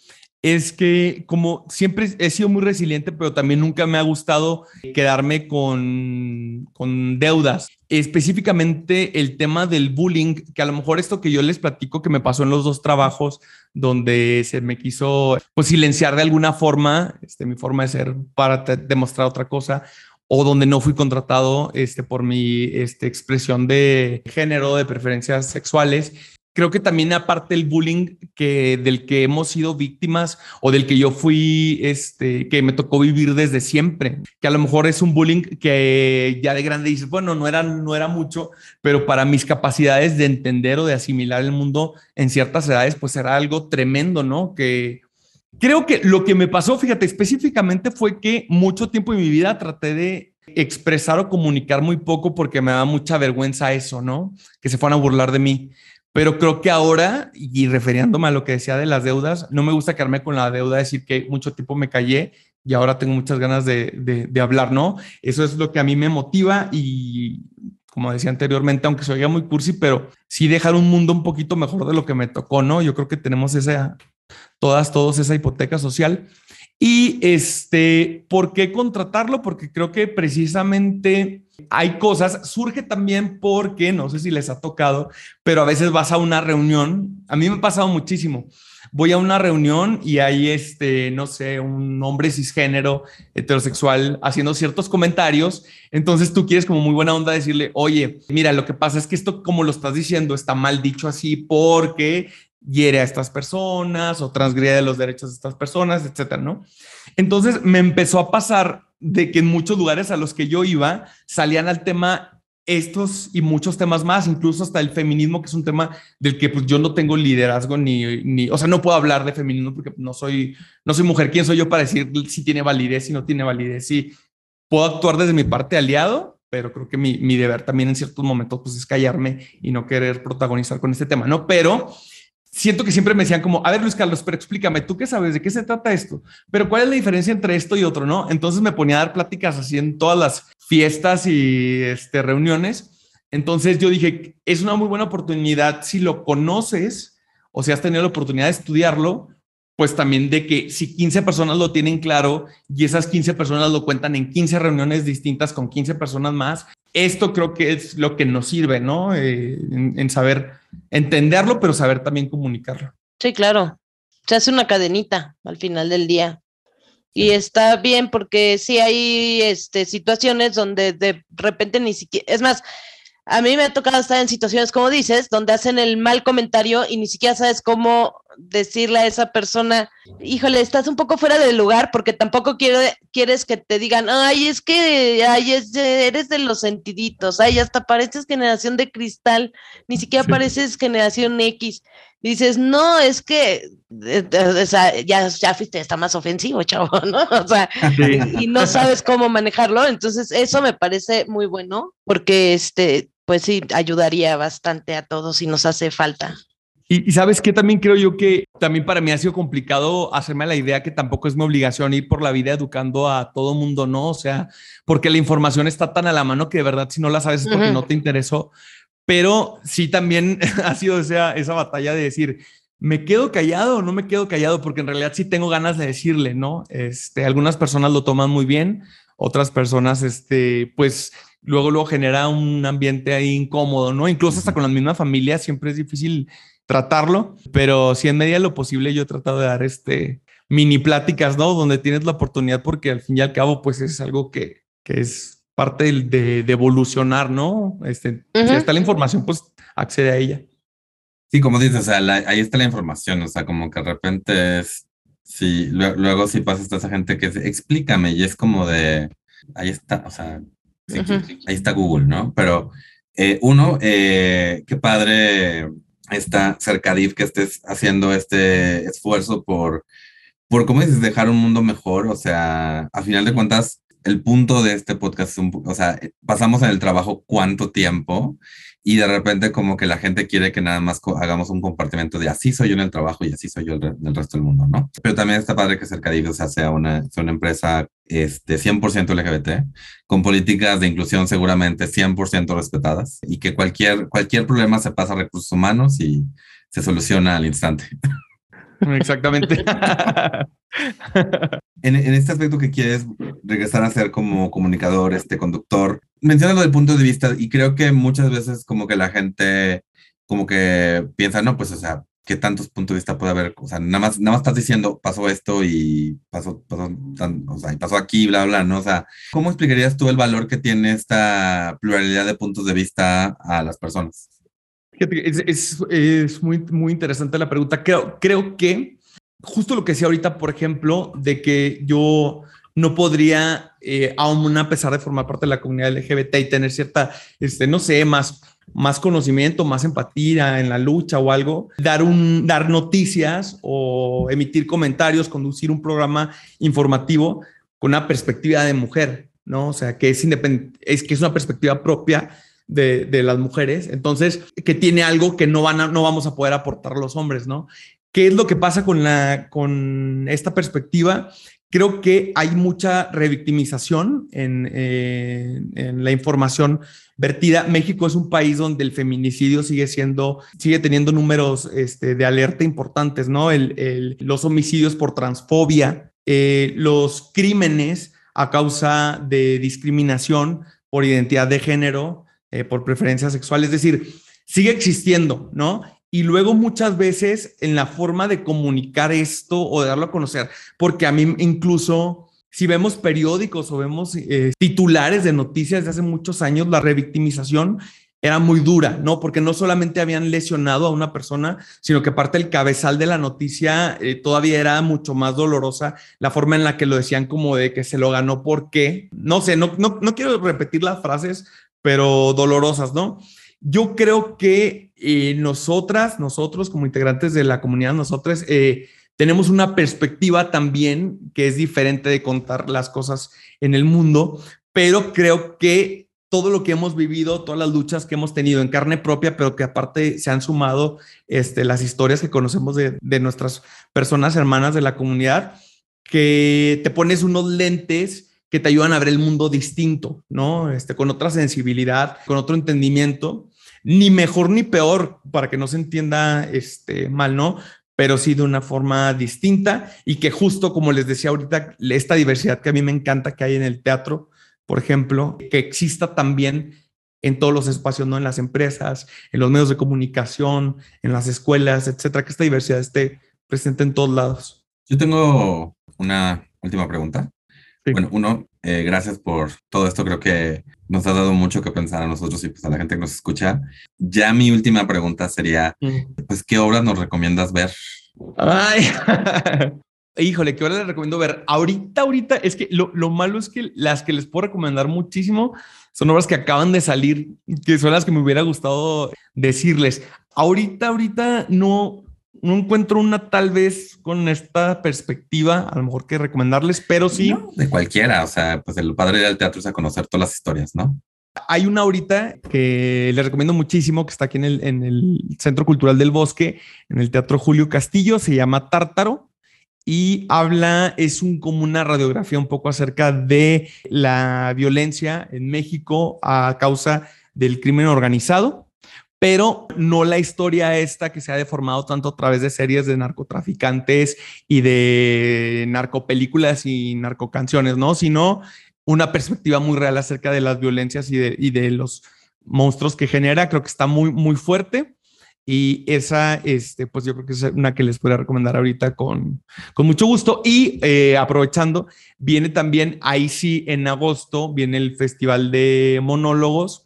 es que como siempre he sido muy resiliente, pero también nunca me ha gustado quedarme con, con, deudas. Específicamente el tema del bullying, que a lo mejor esto que yo les platico que me pasó en los dos trabajos donde se me quiso pues, silenciar de alguna forma, este, mi forma de ser para demostrar otra cosa, o donde no fui contratado este, por mi este, expresión de género, de preferencias sexuales. Creo que también aparte el bullying que, del que hemos sido víctimas o del que yo fui, este, que me tocó vivir desde siempre, que a lo mejor es un bullying que ya de grande dices, bueno, no era, no era mucho, pero para mis capacidades de entender o de asimilar el mundo en ciertas edades, pues era algo tremendo, ¿no? Que, Creo que lo que me pasó, fíjate, específicamente fue que mucho tiempo en mi vida traté de expresar o comunicar muy poco porque me da mucha vergüenza eso, ¿no? Que se fueran a burlar de mí. Pero creo que ahora, y refiriéndome a lo que decía de las deudas, no me gusta quedarme con la deuda, decir que mucho tiempo me callé y ahora tengo muchas ganas de, de, hablar, ¿no? Eso es lo que a mí me motiva y como decía anteriormente, aunque oiga muy cursi, pero sí dejar un mundo un poquito mejor de lo que me tocó, ¿no? Yo creo que tenemos esa, todas, todos esa hipoteca social. Y este, ¿por qué contratarlo? Porque creo que precisamente hay cosas, surge también porque, no sé si les ha tocado, pero a veces vas a una reunión, a mí me ha pasado muchísimo, voy a una reunión y hay este, no sé, un hombre cisgénero heterosexual haciendo ciertos comentarios, entonces tú quieres como muy buena onda decirle, oye, mira, lo que pasa es que esto, como lo estás diciendo, está mal dicho así porque hiere a estas personas o transgrede los derechos de estas personas, etcétera, ¿no? Entonces me empezó a pasar de que en muchos lugares a los que yo iba salían al tema estos y muchos temas más, incluso hasta el feminismo, que es un tema del que pues yo no tengo liderazgo ni, ni, o sea, no puedo hablar de feminismo porque no soy, no soy mujer. ¿Quién soy yo para decir si tiene validez, si no tiene validez? Sí, puedo actuar desde mi parte aliado, pero creo que mi, mi deber también en ciertos momentos pues es callarme y no querer protagonizar con este tema, ¿no? Pero siento que siempre me decían como, a ver Luis Carlos, pero explícame, ¿tú qué sabes? ¿De qué se trata esto? Pero ¿cuál es la diferencia entre esto y otro, no? Entonces me ponía a dar pláticas así en todas las fiestas y este, reuniones. Entonces yo dije, es una muy buena oportunidad si lo conoces o si has tenido la oportunidad de estudiarlo, pues también de que si 15 personas lo tienen claro y esas 15 personas lo cuentan en 15 reuniones distintas con 15 personas más, esto creo que es lo que nos sirve, ¿no? Eh, en, en, saber entenderlo, pero saber también comunicarlo. Sí, claro. Se hace una cadenita al final del día. Y está bien porque sí hay este, situaciones donde de repente ni siquiera, es más, a mí me ha tocado estar en situaciones, como dices, donde hacen el mal comentario y ni siquiera sabes cómo decirle a esa persona, híjole, estás un poco fuera del lugar porque tampoco quiero, quieres que te digan, ay, es que ay, es de, eres de los sentiditos, ay, hasta pareces generación de cristal, ni siquiera sí. pareces generación X. Y dices, no, es que eh, o sea, ya, ya fuiste, está más ofensivo, chavo, ¿no? O sea, sí. y no sabes cómo manejarlo. Entonces, eso me parece muy bueno porque, este, pues sí, ayudaría bastante a todos y nos hace falta. Y, y, sabes que también creo yo que también para mí ha sido complicado hacerme la idea que tampoco es mi obligación ir por la vida educando a todo mundo, ¿no? O sea, porque la información está tan a la mano que de verdad si no la sabes es porque uh -huh. no te interesó. Pero sí también ha sido esa, esa batalla de decir, ¿me quedo callado o no me quedo callado? Porque en realidad sí tengo ganas de decirle, ¿no? Este, algunas personas lo toman muy bien, otras personas, este, pues luego, luego genera un ambiente ahí incómodo, ¿no? Incluso hasta con las mismas familias siempre es difícil tratarlo, pero si en medida de lo posible yo he tratado de dar este mini pláticas, ¿no? Donde tienes la oportunidad porque al fin y al cabo pues es algo que, que es parte de, de, evolucionar, ¿no? Este, uh -huh. Si está la información, pues accede a ella. Sí, como dices, o sea, ahí está la información, o sea, como que de repente es, sí, luego, sí pasa esta esa gente que dice, explícame, y es como de, ahí está, o sea, ahí está Google, ¿no? Pero eh, uno, eh, qué padre está Cercadif que estés haciendo este esfuerzo por, por, ¿cómo dices?, dejar un mundo mejor, o sea, a final de cuentas, el punto de este podcast es un, o sea, pasamos en el trabajo cuánto tiempo y de repente como que la gente quiere que nada más hagamos un compartimento de así soy yo en el trabajo y así soy yo en el resto del mundo, ¿no? Pero también está padre que Cercadillo o sea, sea una, sea una empresa este, 100% LGBT, con políticas de inclusión seguramente 100% respetadas y que cualquier, cualquier problema se pasa a recursos humanos y se soluciona al instante. Exactamente. en, en, este aspecto que quieres regresar a ser como comunicador, este conductor, mencionas lo del punto de vista y creo que muchas veces como que la gente como que piensa, no, pues o sea, ¿qué tantos puntos de vista puede haber? O sea, nada más, nada más estás diciendo, pasó esto y pasó, pasó, o sea, y pasó aquí, bla, bla, ¿no? O sea, ¿cómo explicarías tú el valor que tiene esta pluralidad de puntos de vista a las personas? Es, muy, muy interesante la pregunta. Creo, creo que justo lo que decía ahorita, por ejemplo, de que yo no podría, eh, aún a pesar de formar parte de la comunidad LGBT y tener cierta, este, no sé, más, más conocimiento, más empatía en la lucha o algo, dar, un, dar noticias o emitir comentarios, conducir un programa informativo con una perspectiva de mujer, ¿no? O sea, que es, es, que es una perspectiva propia de, las mujeres, entonces, que tiene algo que no, van a, no vamos a poder aportar los hombres, ¿no? ¿Qué es lo que pasa con, la, con esta perspectiva? Creo que hay mucha revictimización en, eh, en, la información vertida. México es un país donde el feminicidio sigue siendo, sigue teniendo números este, de alerta importantes, ¿no? El, el, los homicidios por transfobia, eh, los crímenes a causa de discriminación por identidad de género, eh, por preferencia sexual, es decir, sigue existiendo, ¿no? y luego muchas veces en la forma de comunicar esto o de darlo a conocer, porque a mí incluso si vemos periódicos o vemos eh, titulares de noticias de hace muchos años, la revictimización era muy dura, ¿no? Porque no solamente habían lesionado a una persona, sino que parte del cabezal de la noticia eh, todavía era mucho más dolorosa, la forma en la que lo decían como de que se lo ganó porque, no sé, no, no, no quiero repetir las frases, pero dolorosas, ¿no? Yo creo que eh, nosotras, nosotros como integrantes de la comunidad, nosotros eh, tenemos una perspectiva también que es diferente de contar las cosas en el mundo, pero creo que todo lo que hemos vivido, todas las luchas que hemos tenido en carne propia, pero que aparte se han sumado este, las historias que conocemos de, de nuestras personas hermanas de la comunidad, que te pones unos lentes que te ayudan a ver el mundo distinto, ¿no? Este, con otra sensibilidad, con otro entendimiento ni mejor ni peor, para que no se entienda este, mal, ¿no? Pero sí de una forma distinta y que justo como les decía ahorita, esta diversidad que a mí me encanta que hay en el teatro, por ejemplo, que exista también en todos los espacios, ¿no? En las empresas, en los medios de comunicación, en las escuelas, etcétera, que esta diversidad esté presente en todos lados. Yo tengo una última pregunta. Bueno, uno, eh, gracias por todo esto. Creo que nos ha dado mucho que pensar a nosotros y pues a la gente que nos escucha. Ya mi última pregunta sería, mm. pues, ¿qué obras nos recomiendas ver? Ay, híjole, ¿qué obras les recomiendo ver? Ahorita, ahorita, es que lo, lo, malo es que las que les puedo recomendar muchísimo son obras que acaban de salir, que son las que me hubiera gustado decirles. Ahorita, ahorita no, no encuentro una tal vez con esta perspectiva, a lo mejor que recomendarles, pero sí. de cualquiera, o sea, pues el padre del teatro es a conocer todas las historias, ¿no? Hay una ahorita que les recomiendo muchísimo, que está aquí en el, en el Centro Cultural del Bosque, en el Teatro Julio Castillo, se llama Tártaro y habla, es un, como una radiografía un poco acerca de la violencia en México a causa del crimen organizado pero no la historia esta que se ha deformado tanto a través de series de narcotraficantes y de narcopelículas y narcocanciones, ¿no? Sino una perspectiva muy real acerca de las violencias y de, los monstruos que genera. Creo que está muy, muy fuerte. Y esa, este, pues yo creo que es una que les puedo recomendar ahorita con, con mucho gusto. Y eh, aprovechando, viene también, ahí sí, en agosto, viene el Festival de Monólogos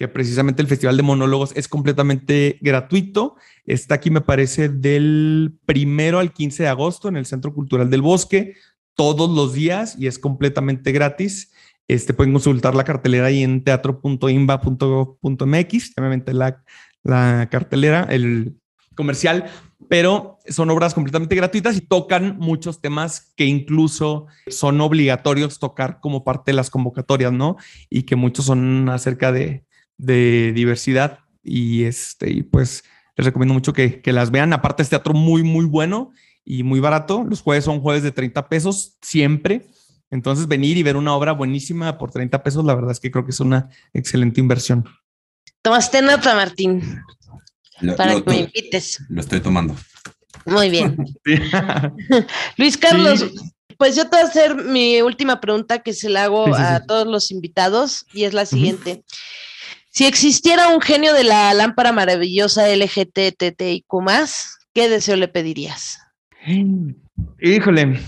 que precisamente el Festival de Monólogos es completamente gratuito. Está aquí, me parece, del primero al 15 de agosto en el Centro Cultural del Bosque, todos los días y es completamente gratis. Este, pueden consultar la cartelera ahí en teatro.imba.mx, obviamente la, la cartelera, el comercial, pero son obras completamente gratuitas y tocan muchos temas que incluso son obligatorios tocar como parte de las convocatorias, ¿no? Y que muchos son acerca de, de diversidad y este, y pues les recomiendo mucho que, que las vean. Aparte es teatro muy, muy bueno y muy barato. Los jueves son jueves de 30 pesos siempre. Entonces, venir y ver una obra buenísima por 30 pesos, la verdad es que creo que es una excelente inversión. Tomaste nota, Martín, Lo, para lo- que me invites. lo estoy tomando. Muy bien. Luis Carlos, Sí. pues yo te voy a hacer mi última pregunta que se la hago Sí, sí, a sí. todos los invitados y es la siguiente. Si existiera un genio de la lámpara maravillosa LGTTIQ+, ¿qué deseo le pedirías? Híjole.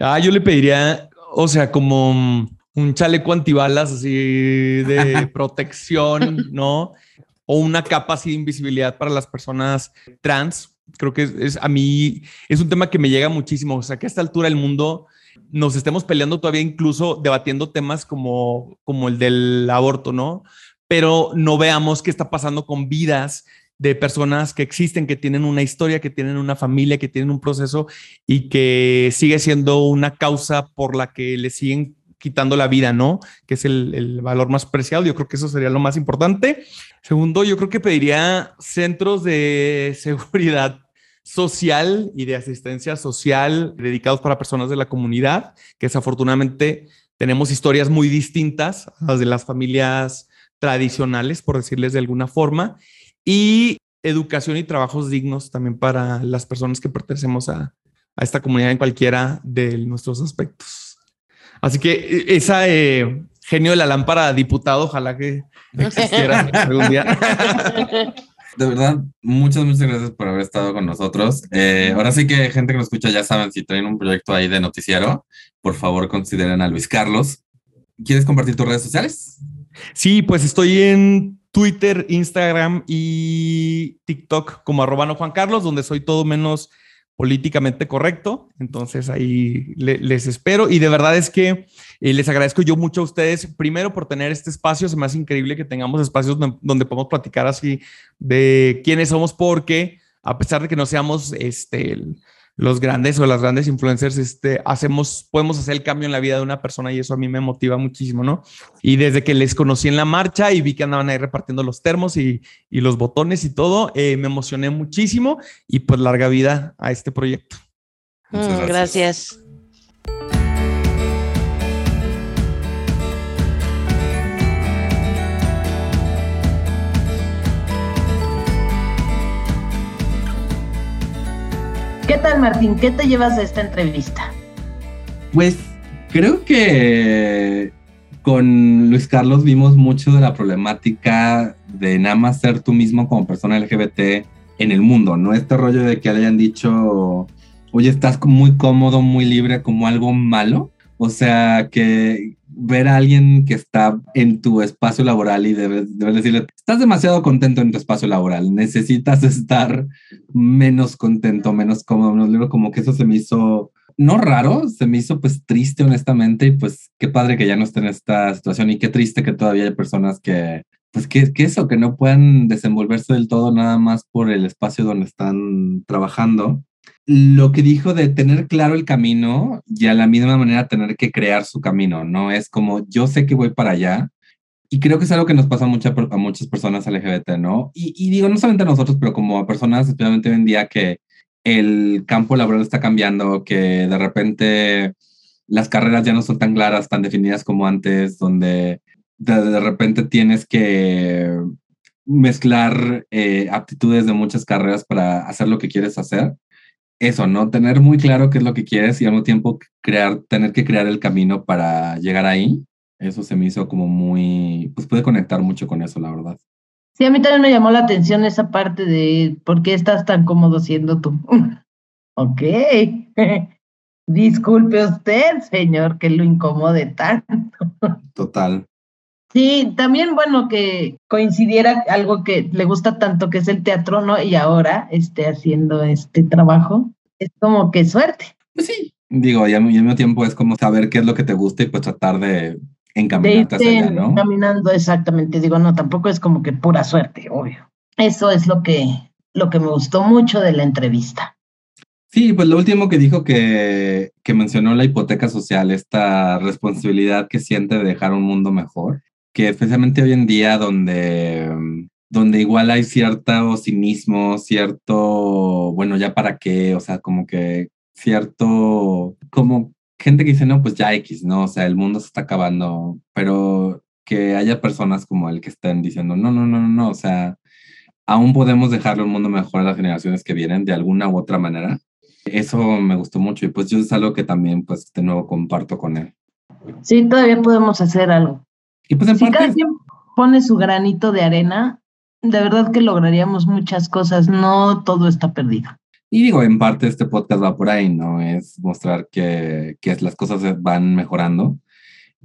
Ah, yo le pediría, o sea, como un chaleco antibalas así de protección, ¿no? O una capa así de invisibilidad para las personas trans. Creo que es, es- a mí es un tema que me llega muchísimo. O sea, que a esta altura del mundo nos estemos peleando todavía, incluso debatiendo temas como, como el del aborto, ¿no? Pero no veamos qué está pasando con vidas de personas que existen, que tienen una historia, que tienen una familia, que tienen un proceso y que sigue siendo una causa por la que le siguen quitando la vida, ¿no? Que es el, valor más preciado. Yo creo que eso sería lo más importante. Segundo, yo creo que pediría centros de seguridad social y de asistencia social dedicados para personas de la comunidad, que desafortunadamente tenemos historias muy distintas a las de las familias tradicionales, por decirles de alguna forma, y educación y trabajos dignos también para las personas que pertenecemos a, a esta comunidad en cualquiera de nuestros aspectos. Así que eh, esa eh, genio de la lámpara diputado, ojalá que existiera algún día. De verdad, muchas, muchas gracias por haber estado con nosotros. Eh, ahora sí que gente que nos escucha ya saben, si tienen un proyecto ahí de noticiero, por favor consideren a Luis Carlos. ¿Quieres compartir tus redes sociales? Sí, pues estoy en Twitter, Instagram y TikTok como arroba Juan Carlos, donde soy todo menos políticamente correcto. Entonces ahí le- les espero y de verdad es que eh, les agradezco yo mucho a ustedes, primero por tener este espacio, se me hace increíble que tengamos espacios donde, donde podemos platicar así de quiénes somos, porque a pesar de que no seamos este, el- los grandes o las grandes influencers, este, hacemos, podemos hacer el cambio en la vida de una persona y eso a mí me motiva muchísimo, ¿no? Y desde que les conocí en la marcha y vi que andaban ahí repartiendo los termos y, y los botones y todo, eh, me emocioné muchísimo y pues larga vida a este proyecto. Mm, gracias. ¿Qué tal, Martín? ¿Qué te llevas de esta entrevista? Pues creo que con Luis Carlos vimos mucho de la problemática de nada más ser tú mismo como persona LGBT en el mundo, ¿no? Este rollo de que le hayan dicho, oye, estás muy cómodo, muy libre, como algo malo. O sea, que ver a alguien que está en tu espacio laboral y debes, decirle, estás demasiado contento en tu espacio laboral, necesitas estar menos contento, menos cómodo, menos como que eso se me hizo no raro, se me hizo pues triste honestamente y pues qué padre que ya no esté en esta situación y qué triste que todavía hay personas que pues que eso, que no puedan desenvolverse del todo nada más por el espacio donde están trabajando. Lo que dijo de tener claro el camino y a la misma manera tener que crear su camino, ¿no? Es como yo sé que voy para allá y creo que es algo que nos pasa a, a muchas personas LGBT, ¿no? Y, digo, no solamente a nosotros, pero como a personas, especialmente hoy en día que el campo laboral está cambiando, que de repente las carreras ya no son tan claras, tan definidas como antes, donde de, de repente tienes que mezclar eh, aptitudes de muchas carreras para hacer lo que quieres hacer. Eso, ¿no? Tener muy claro qué es lo que quieres y al mismo tiempo crear, tener que crear el camino para llegar ahí. Eso se me hizo como muy, pues puede conectar mucho con eso, la verdad. Sí, a mí también me llamó la atención esa parte de por qué estás tan cómodo siendo tú. ok. Disculpe usted, señor, que lo incomode tanto. Total. Sí, también bueno que coincidiera algo que le gusta tanto que es el teatro, ¿no? Y ahora esté haciendo este trabajo, es como que suerte. Pues sí, digo, y al mismo tiempo es como saber qué es lo que te gusta y pues tratar de encaminarte de hacia allá, ¿no? Caminando exactamente, digo, no, tampoco es como que pura suerte, obvio. Eso es lo que, lo que me gustó mucho de la entrevista. Sí, pues lo último que dijo que, que mencionó la hipoteca social, esta responsabilidad que siente de dejar un mundo mejor que especialmente hoy en día donde, donde igual hay cierto cinismo, cierto, bueno, ya para qué, o sea, como que cierto, como gente que dice, no, pues ya X, ¿no? O sea, el mundo se está acabando, pero que haya personas como el que estén diciendo, no, no, no, no, no, o sea, aún podemos dejarle un mundo mejor a las generaciones que vienen de alguna u otra manera. Eso me gustó mucho y pues yo es algo que también, pues, de nuevo comparto con él. Sí, todavía podemos hacer algo. Y pues en si parte, cada quien pone su granito de arena, de verdad que lograríamos muchas cosas, no todo está perdido. y digo, en parte este podcast va por ahí, ¿no? Es mostrar que, que las cosas van mejorando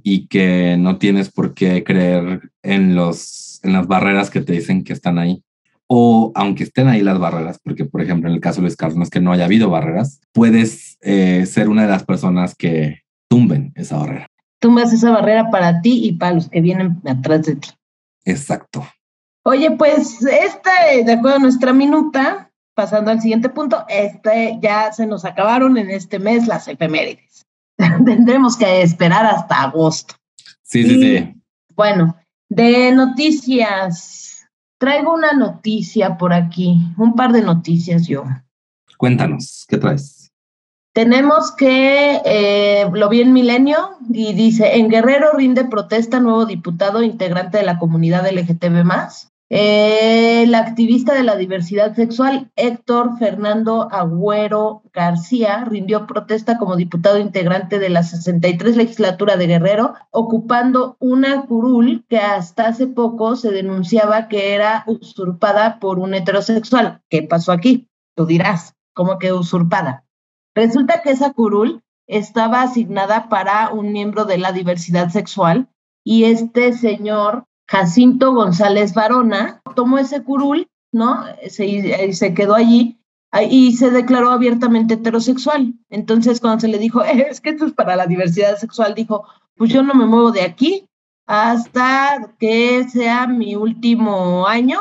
y que no tienes por qué creer en, los, en las barreras que te dicen que están ahí. O aunque estén ahí las barreras, porque por ejemplo en el caso de Luis Carlos no es que no haya habido barreras, puedes eh, ser una de las personas que tumben esa barrera. Tumbas esa barrera para ti y para los que vienen atrás de ti. Exacto. Oye, pues este, de acuerdo a nuestra minuta, pasando al siguiente punto, este ya se nos acabaron en este mes las efemérides. Tendremos que esperar hasta agosto. Sí, sí, sí. Bueno, de noticias, traigo una noticia por aquí, un par de noticias yo. Cuéntanos, ¿qué traes? Tenemos que, eh, lo vi en Milenio y dice, en Guerrero rinde protesta nuevo diputado integrante de la comunidad LGTB+. Eh, el activista de la diversidad sexual, Héctor Fernando Agüero García, rindió protesta como diputado integrante de la 63 legislatura de Guerrero, ocupando una curul que hasta hace poco se denunciaba que era usurpada por un heterosexual. ¿Qué pasó aquí? Tú dirás, ¿cómo que usurpada? Resulta que esa curul estaba asignada para un miembro de la diversidad sexual y este señor Jacinto González Varona tomó ese curul, ¿no? Se, se quedó allí y se declaró abiertamente heterosexual. Entonces, cuando se le dijo, es que esto es para la diversidad sexual, dijo, pues yo no me muevo de aquí hasta que sea mi último año,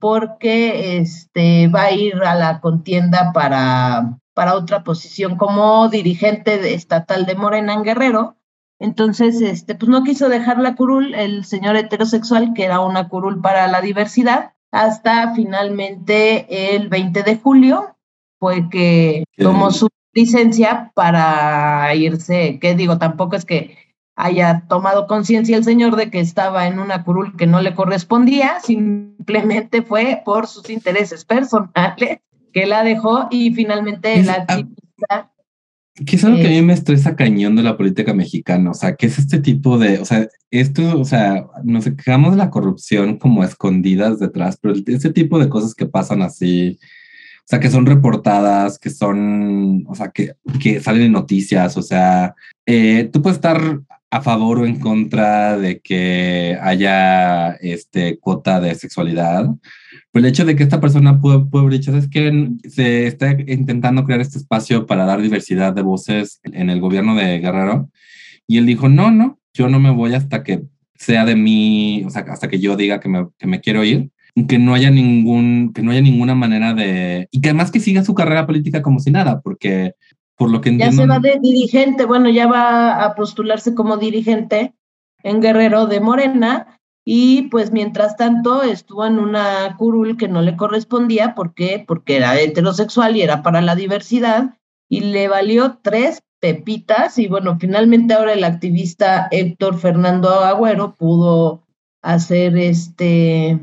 porque este, va a ir a la contienda para, para otra posición como dirigente de- estatal de Morena en Guerrero. Entonces, este, pues no quiso dejar la curul el señor heterosexual, que era una curul para la diversidad, hasta finalmente el 20 de julio fue que tomó su licencia para irse, que digo, tampoco es que haya tomado conciencia el señor de que estaba en una curul que no le correspondía, simplemente fue por sus intereses personales que la dejó y finalmente Es- la ah, activista Que es algo que a Eh, mí me estresa cañón de la política mexicana, o sea, que es este tipo de, o sea, esto, o sea, nos quejamos de la corrupción como escondidas detrás, pero este tipo de cosas que pasan así, o sea, que son reportadas, que son, o sea, que, que salen en noticias, o sea, eh, tú puedes estar a favor o en contra de que haya este cuota de sexualidad, pero el hecho de que esta persona pudo, pudo haber dicho, es que se está intentando crear este espacio para dar diversidad de voces en el gobierno de Guerrero. Y él dijo, no, no, yo no me voy hasta que sea de mí, o sea, hasta que yo diga que me, que me quiero ir. Que no haya ningún, que no haya ninguna manera de, y que además que siga su carrera política como si nada, porque por lo que ya entiendo. se va de dirigente, bueno, ya va a postularse como dirigente en Guerrero de Morena y pues mientras tanto estuvo en una curul que no le correspondía, ¿por qué? Porque era heterosexual y era para la diversidad y le valió tres pepitas y bueno, finalmente ahora el activista Héctor Fernando Agüero pudo hacer este,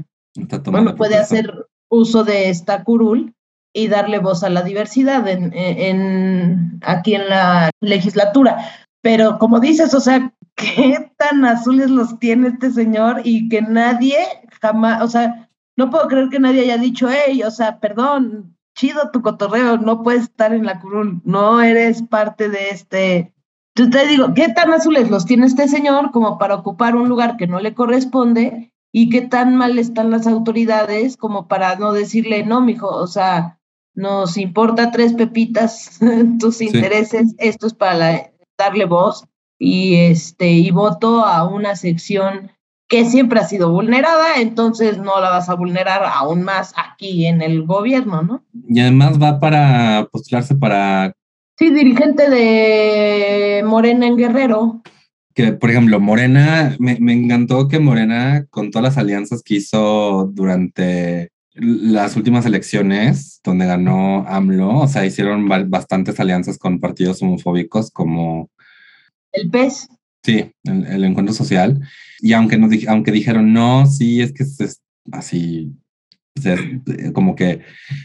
bueno, puede hacer uso de esta curul y darle voz a la diversidad en, en- aquí en la legislatura. Pero como dices, o sea, qué tan azules los tiene este señor y que nadie jamás, o sea, no puedo creer que nadie haya dicho, hey, o sea, perdón, chido tu cotorreo, no puedes estar en la curul, no eres parte de este, Yo te digo, ¿qué tan azules los tiene este señor como para ocupar un lugar que no le corresponde? ¿Y qué tan mal están las autoridades como para no decirle, no, mijo, o sea, nos importa tres pepitas tus intereses, esto es para darle voz y este y voto a una sección que siempre ha sido vulnerada, entonces no la vas a vulnerar aún más aquí en el gobierno, ¿no? Y además va para postularse para... Sí, dirigente de Morena en Guerrero. Que, por ejemplo, Morena, me, me encantó que Morena, con todas las alianzas que hizo durante las últimas elecciones, donde ganó AMLO, o sea, hicieron bastantes alianzas con partidos homofóbicos como... El PES. Sí, el, encuentro social. Y aunque, nos, aunque dijeron, no, sí, es que es así, como que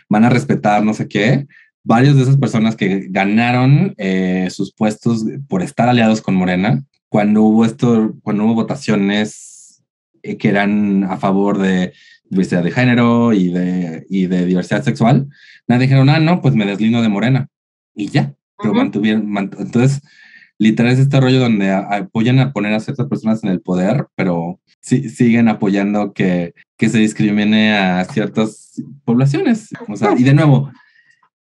van a respetar no sé qué, varias de esas personas que ganaron eh, sus puestos por estar aliados con Morena, cuando hubo esto, cuando hubo votaciones eh, que eran a favor de diversidad de género y de, y de diversidad sexual, nadie dijeron, ah, no, pues me deslindo de Morena. Y ya, pero mantuvieron, entonces literal es este rollo donde apoyan a poner a ciertas personas en el poder, pero sí, siguen apoyando que, que se discrimine a ciertas poblaciones. O sea, y de nuevo,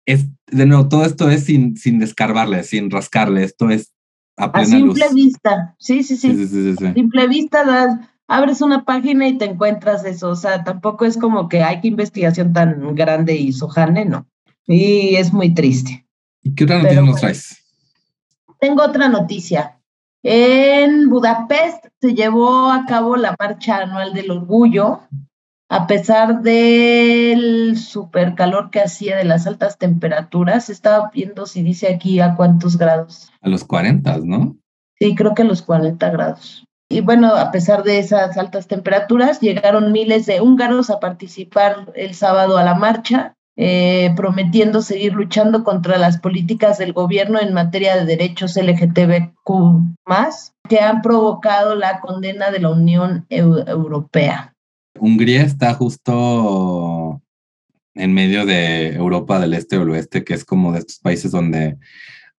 es, de nuevo, todo esto es sin, sin descarbarle, sin rascarle, esto es a plena a simple vista, sí, sí, sí. sí, sí, sí a simple vista das, abres una página y te encuentras eso, o sea, tampoco es como que hay que investigación tan grande y sojane, no. Y es muy triste. ¿Y qué otra noticia nos traes? Tengo otra noticia. En Budapest se llevó a cabo la marcha anual del orgullo, a pesar del super calor que hacía de las altas temperaturas. Estaba viendo si dice aquí a cuántos grados. A los 40, ¿no? Sí, creo que a los 40 grados. Y bueno, a pesar de esas altas temperaturas, llegaron miles de húngaros a participar el sábado a la marcha eh, prometiendo seguir luchando contra las políticas del gobierno en materia de derechos LGTBQ que han provocado la condena de la Unión Europea. Hungría está justo en medio de Europa del Este o el Oeste, que es como de estos países donde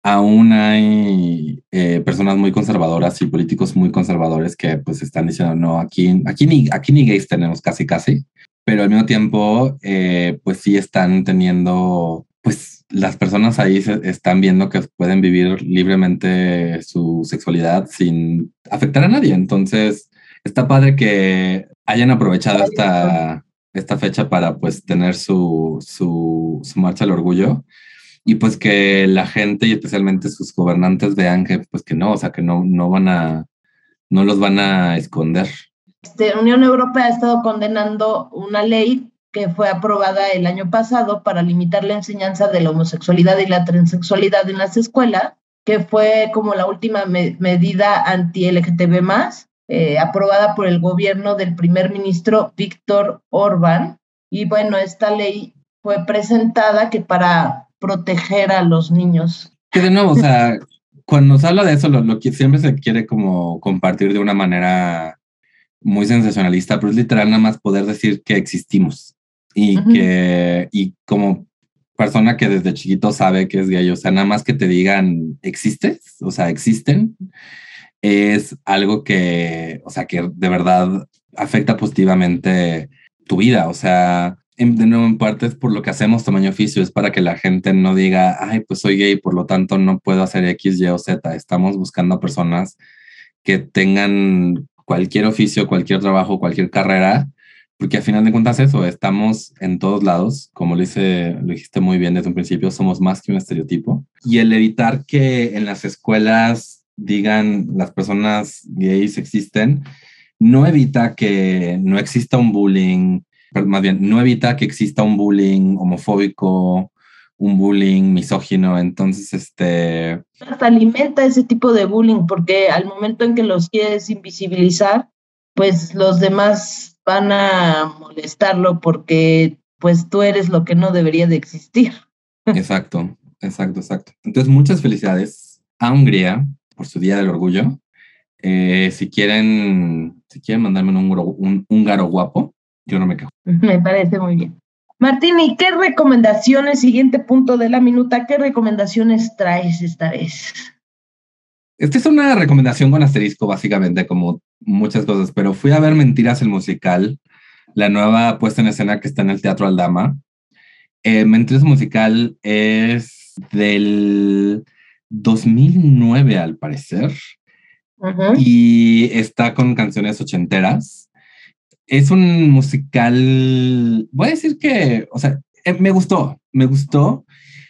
aún hay eh, personas muy conservadoras y políticos muy conservadores que pues están diciendo, no, aquí, aquí, ni, aquí ni gays tenemos casi, casi pero al mismo tiempo, eh, pues sí están teniendo, pues las personas ahí se están viendo que pueden vivir libremente su sexualidad sin afectar a nadie. Entonces, está padre que hayan aprovechado esta, esta fecha para pues tener su, su, su marcha al orgullo y pues que la gente y especialmente sus gobernantes vean que pues que no, o sea, que no, no van a, no los van a esconder. Este, Unión Europea ha estado condenando una ley que fue aprobada el año pasado para limitar la enseñanza de la homosexualidad y la transexualidad en las escuelas, que fue como la última medida anti-LGTB eh, aprobada por el gobierno del primer ministro Víctor Orbán. Y bueno, esta ley fue presentada que para proteger a los niños. Que de nuevo, o sea, cuando se habla de eso, lo, lo que siempre se quiere como compartir de una manera muy sensacionalista, pero es literal nada más poder decir que existimos y que, y como persona que desde chiquito sabe que es gay, o sea, nada más que te digan existes, o sea, existen, es algo que, o sea, que de verdad afecta positivamente tu vida, o sea, de nuevo en parte es por lo que hacemos tamaño oficio, es para que la gente no diga, ay, pues soy gay, por lo tanto no puedo hacer X, Y o Z. Estamos buscando personas que tengan cualquier oficio, cualquier trabajo, cualquier carrera, porque al final de cuentas eso, estamos en todos lados, como lo, hice, lo dijiste muy bien desde un principio, somos más que un estereotipo. Y el evitar que en las escuelas digan las personas gays existen, no evita que no exista un bullying, más bien, no evita que exista un bullying homofóbico, un bullying misógino, entonces este... alimenta ese tipo de bullying porque al momento en que los quieres invisibilizar, pues los demás van a molestarlo porque pues tú eres lo que no debería de existir. Exacto, exacto, exacto. Entonces muchas felicidades a Hungría por su Día del Orgullo. Eh, si quieren, si quieren mandarme un, un húngaro guapo, yo no me quejo. Me parece muy bien. Martín, ¿y qué recomendaciones, siguiente punto de la minuta, qué recomendaciones traes esta vez? Esta es una recomendación con asterisco, básicamente, como muchas cosas, pero fui a ver Mentiras el musical, la nueva puesta en escena que está en el Teatro Aldama. Eh, Mentiras musical es del 2009, al parecer, y está con canciones ochenteras. Es un musical, voy a decir que, o sea, eh, me gustó, me gustó,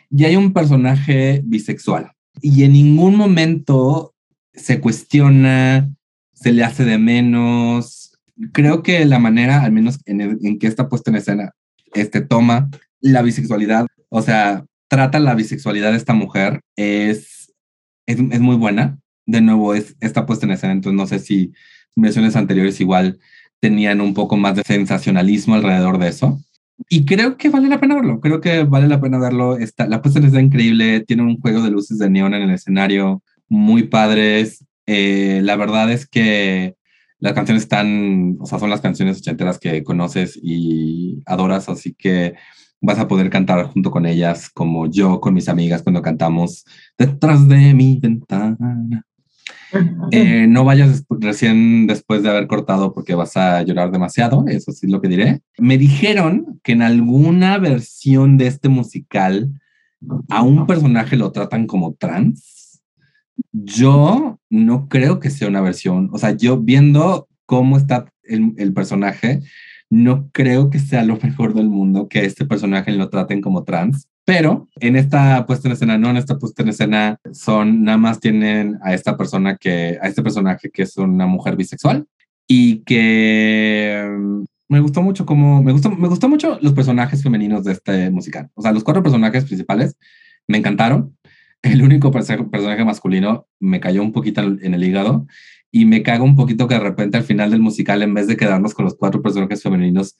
y hay un personaje bisexual y en ningún momento se cuestiona, se le hace de menos. Creo que la manera, al menos en, que está puesta en escena, este toma la bisexualidad, o sea, trata la bisexualidad de esta mujer, es, es, es muy buena. De nuevo, es, está puesta en escena, entonces no sé si versiones anteriores igual tenían un poco más de sensacionalismo alrededor de eso. Y creo que vale la pena verlo, creo que vale la pena verlo. Está, la puesta escena increíble, tiene un juego de luces de neón en el escenario, muy padres. Eh, la verdad es que las canciones están, o sea, son las canciones ochenteras que conoces y adoras, así que vas a poder cantar junto con ellas, como yo con mis amigas cuando cantamos detrás de mi ventana. Eh, no vayas recién después de haber cortado porque vas a llorar demasiado, eso sí es lo que diré. Me dijeron que en alguna versión de este musical a un personaje lo tratan como trans. Yo no creo que sea una versión, o sea, yo viendo cómo está el, el personaje, no creo que sea lo mejor del mundo que este personaje lo traten como trans. Pero en esta puesta en escena, no en esta puesta en escena, son nada más tienen a esta persona que, a este personaje que es una mujer bisexual y que mm, me gustó mucho como, me gustó, me gustó mucho los personajes femeninos de este musical. O sea, los cuatro personajes principales me encantaron. El único personaje masculino me cayó un poquito en el hígado y me cago un poquito que de repente al final del musical, en vez de quedarnos con los cuatro personajes femeninos,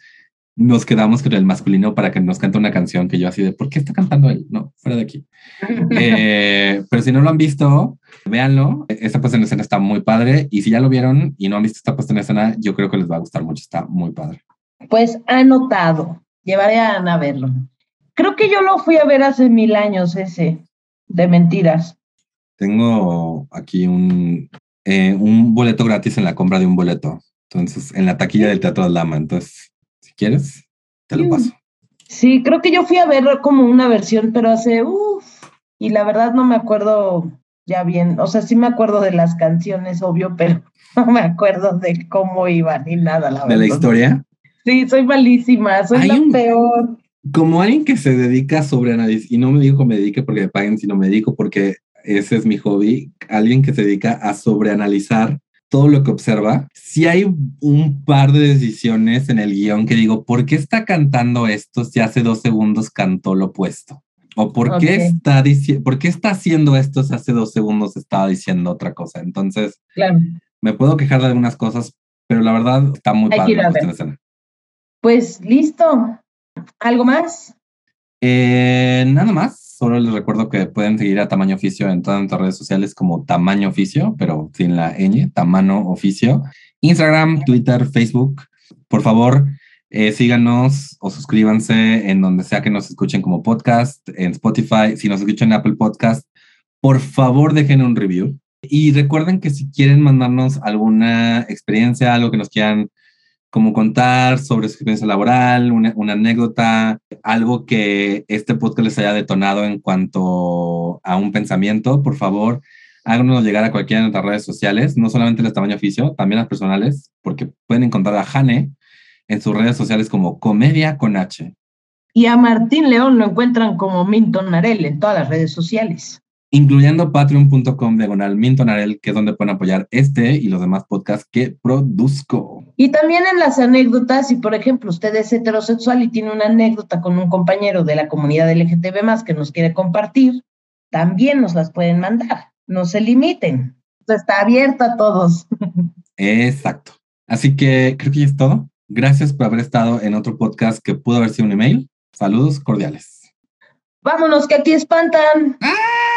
nos quedamos con el masculino para que nos cante una canción que yo así de, ¿por qué está cantando él? No, fuera de aquí. Eh, pero si no lo han visto, véanlo. Esta puesta en escena está muy padre y si ya lo vieron y no han visto esta puesta en escena, yo creo que les va a gustar mucho. Está muy padre. Pues anotado. Llevaré a Ana a verlo. Creo que yo lo fui a ver hace mil años ese, de mentiras. Tengo aquí un, eh, un boleto gratis en la compra de un boleto. Entonces, en la taquilla del Teatro de Lama. Entonces, quieres, te lo paso. Sí, creo que yo fui a ver como una versión, pero hace, uff, y la verdad no me acuerdo ya bien, o sea, sí me acuerdo de las canciones, obvio, pero no me acuerdo de cómo iban ni nada, la verdad. ¿De la historia? Sí, soy malísima, soy la peor. Como alguien que se dedica a sobreanalizar, y no me digo que me dedique porque me paguen, sino me dedico porque ese es mi hobby, alguien que se dedica a sobreanalizar todo lo que observa, si hay un par de decisiones en el guion que digo, ¿por qué está cantando esto si hace dos segundos cantó lo opuesto? ¿O por qué, está por qué está haciendo esto si hace dos segundos estaba diciendo otra cosa? Entonces, me puedo quejar de algunas cosas, pero la verdad está muy padre la escena. Pues listo. ¿Algo más? Eh, nada más solo les recuerdo que pueden seguir a Tamaño Oficio en todas nuestras redes sociales como Tamaño Oficio, pero sin la ñ, Tamaño Oficio. Instagram, Twitter, Facebook. Por favor, eh, síganos o suscríbanse en donde sea que nos escuchen como podcast, en Spotify. Si nos escuchan en Apple Podcast, por favor dejen un review. Y recuerden que si quieren mandarnos alguna experiencia, algo que nos quieran como contar sobre su experiencia laboral, una, anécdota, algo que este podcast les haya detonado en cuanto a un pensamiento, por favor, háganos llegar a cualquiera de nuestras redes sociales, no solamente las tamaño oficio, también las personales, porque pueden encontrar a Jane en sus redes sociales como Comedia con H. Y a Martín León lo encuentran como Minton Narel en todas las redes sociales incluyendo patreon.com diagonal mintonarel, que es donde pueden apoyar este y los demás podcasts que produzco. Y también en las anécdotas, si por ejemplo usted es heterosexual y tiene una anécdota con un compañero de la comunidad LGTB más que nos quiere compartir, también nos las pueden mandar. No se limiten. Está abierto a todos. Exacto. Así que creo que ya es todo. Gracias por haber estado en otro podcast que pudo haber sido un email. Saludos cordiales. Vámonos, que aquí espantan. ¡Ah!